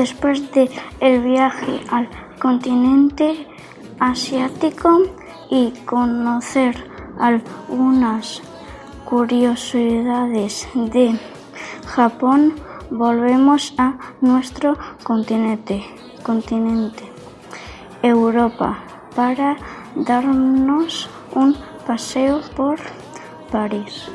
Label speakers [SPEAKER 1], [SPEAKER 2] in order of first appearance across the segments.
[SPEAKER 1] después de el viaje al continente asiático y conocer algunas curiosidades de Japón, volvemos a nuestro continente, continente Europa, para darnos un paseo por París.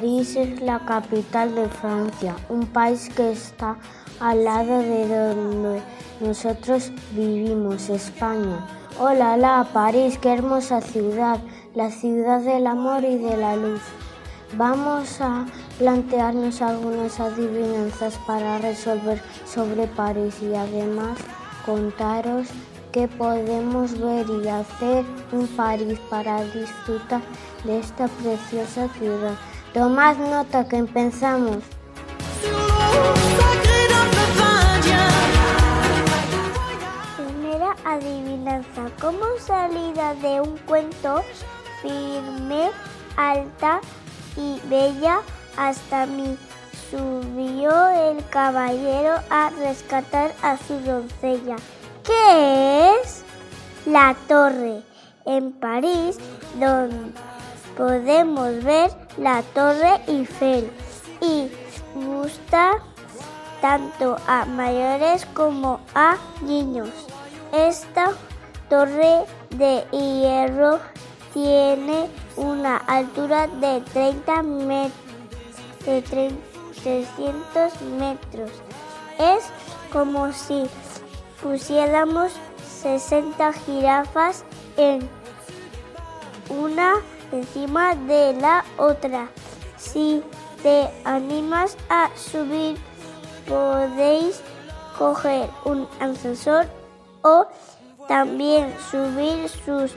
[SPEAKER 2] París es la capital de Francia, un país que está al lado de donde nosotros vivimos, España. Hola, la París, qué hermosa ciudad, la ciudad del amor y de la luz. Vamos a plantearnos algunas adivinanzas para resolver sobre París y además contaros qué podemos ver y hacer en París para disfrutar de esta preciosa ciudad. Tomad nota que empezamos.
[SPEAKER 3] Primera adivinanza. ¿Cómo salida de un cuento firme, alta y bella hasta mí? Subió el caballero a rescatar a su doncella. ¿Qué es? La torre en París, donde podemos ver la Torre Eiffel y gusta tanto a mayores como a niños. Esta torre de hierro tiene una altura de 30 metros, de 300 metros. Es como si pusiéramos 60 jirafas en una encima de la otra. Si te animas a subir, podéis coger un ascensor o también subir sus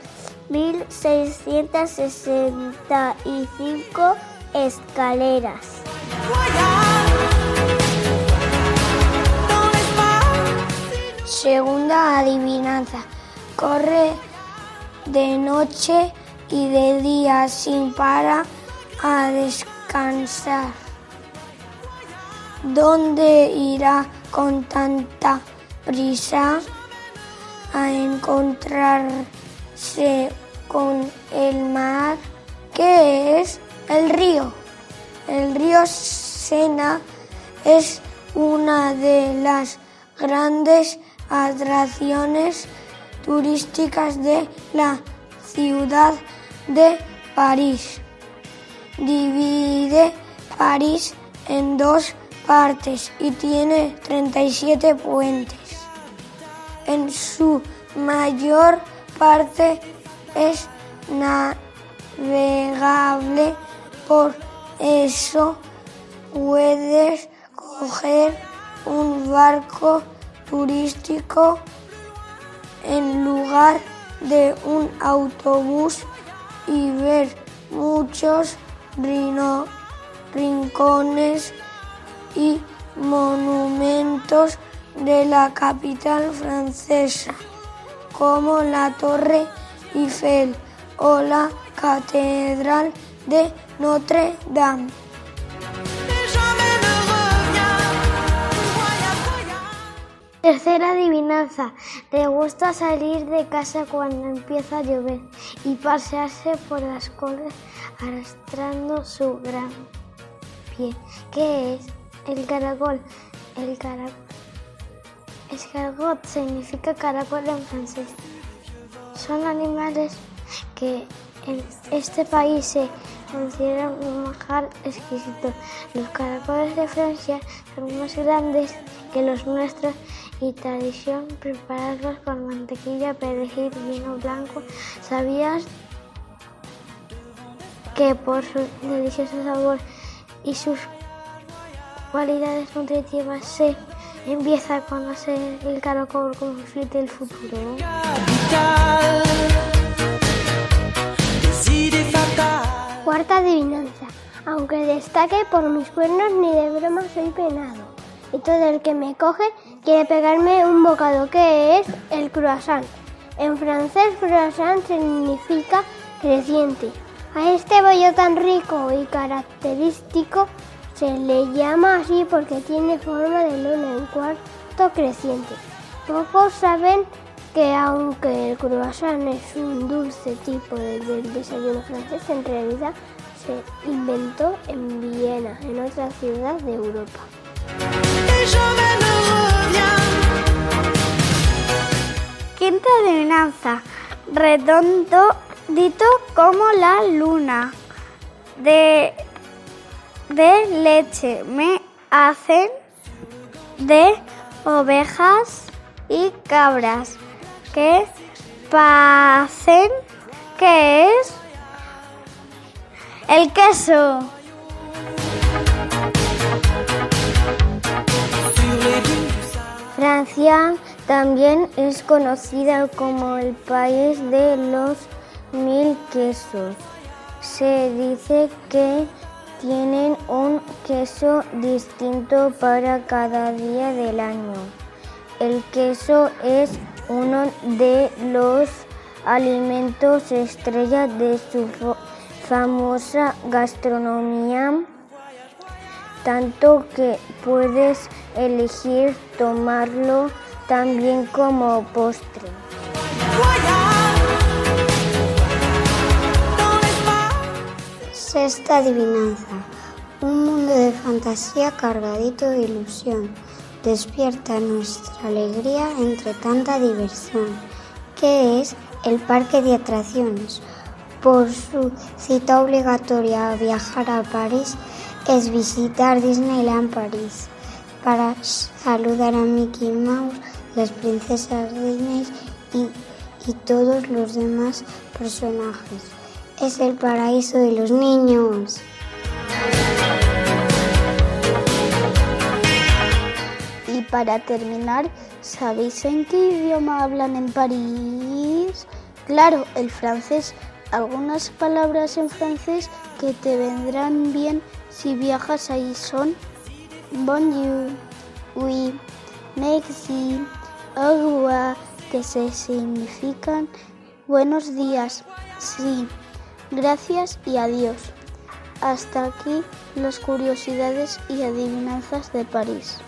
[SPEAKER 3] 1665 escaleras.
[SPEAKER 4] Segunda adivinanza. Corre de noche y de día sin para a descansar. ¿Dónde irá con tanta prisa a encontrarse con el mar? ¿Qué es el río? El río Sena es una de las grandes atracciones turísticas de la ciudad de París. Divide París en dos partes y tiene 37 puentes. En su mayor parte es navegable, por eso puedes coger un barco turístico en lugar de un autobús y ver muchos rincones y monumentos de la capital francesa, como la Torre Eiffel o la Catedral de Notre Dame.
[SPEAKER 3] Tercera adivinanza. Le gusta salir de casa cuando empieza a llover y pasearse por las colas arrastrando su gran pie. ¿Qué es? El caracol. El caracol. Significa caracol en francés. Son animales que en este país se consideran un manjar exquisito. Los caracoles de Francia son más grandes que los nuestros y tradición prepararlos con mantequilla, perejil, vino blanco. ¿Sabías que por su delicioso sabor y sus cualidades nutritivas se empieza a conocer el caracol como el del futuro?
[SPEAKER 5] Aunque destaque por mis cuernos, ni de broma soy penado y todo el que me coge quiere pegarme un bocado, que es el croissant. En francés, croissant significa creciente. A este bollo tan rico y característico se le llama así porque tiene forma de luna en cuarto creciente. Pocos saben que aunque el croissant es un dulce tipo del desayuno francés, en realidad se inventó en Viena, en otra ciudad de Europa.
[SPEAKER 1] Quinta adivinanza. Redondo dito como la luna. De, de leche me hacen de ovejas y cabras que pasen que es el queso.
[SPEAKER 6] Francia también es conocida como el país de los mil quesos. Se dice que tienen un queso distinto para cada día del año. El queso es uno de los alimentos estrella de su famosa gastronomía, tanto que puedes elegir tomarlo también como postre.
[SPEAKER 7] Sexta adivinanza. Un mundo de fantasía cargadito de ilusión. Despierta nuestra alegría entre tanta diversión. ¿Qué es el parque de atracciones? Por su cita obligatoria a viajar a París es visitar Disneyland París para saludar a Mickey Mouse, las princesas Disney y, y todos los demás personajes. Es el paraíso de los niños.
[SPEAKER 1] Y para terminar, ¿sabéis en qué idioma hablan en París? Claro, el francés. Algunas palabras en francés que te vendrán bien si viajas ahí son bonjour, oui, merci, au revoir, que se significan buenos días, sí, gracias y adiós. Hasta aquí las curiosidades y adivinanzas de París.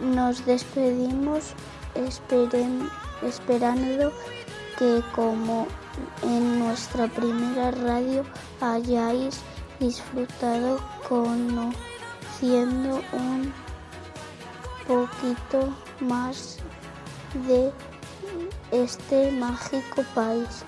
[SPEAKER 1] Nos despedimos esperando que como en nuestra primera radio hayáis disfrutado conociendo un poquito más de este mágico país.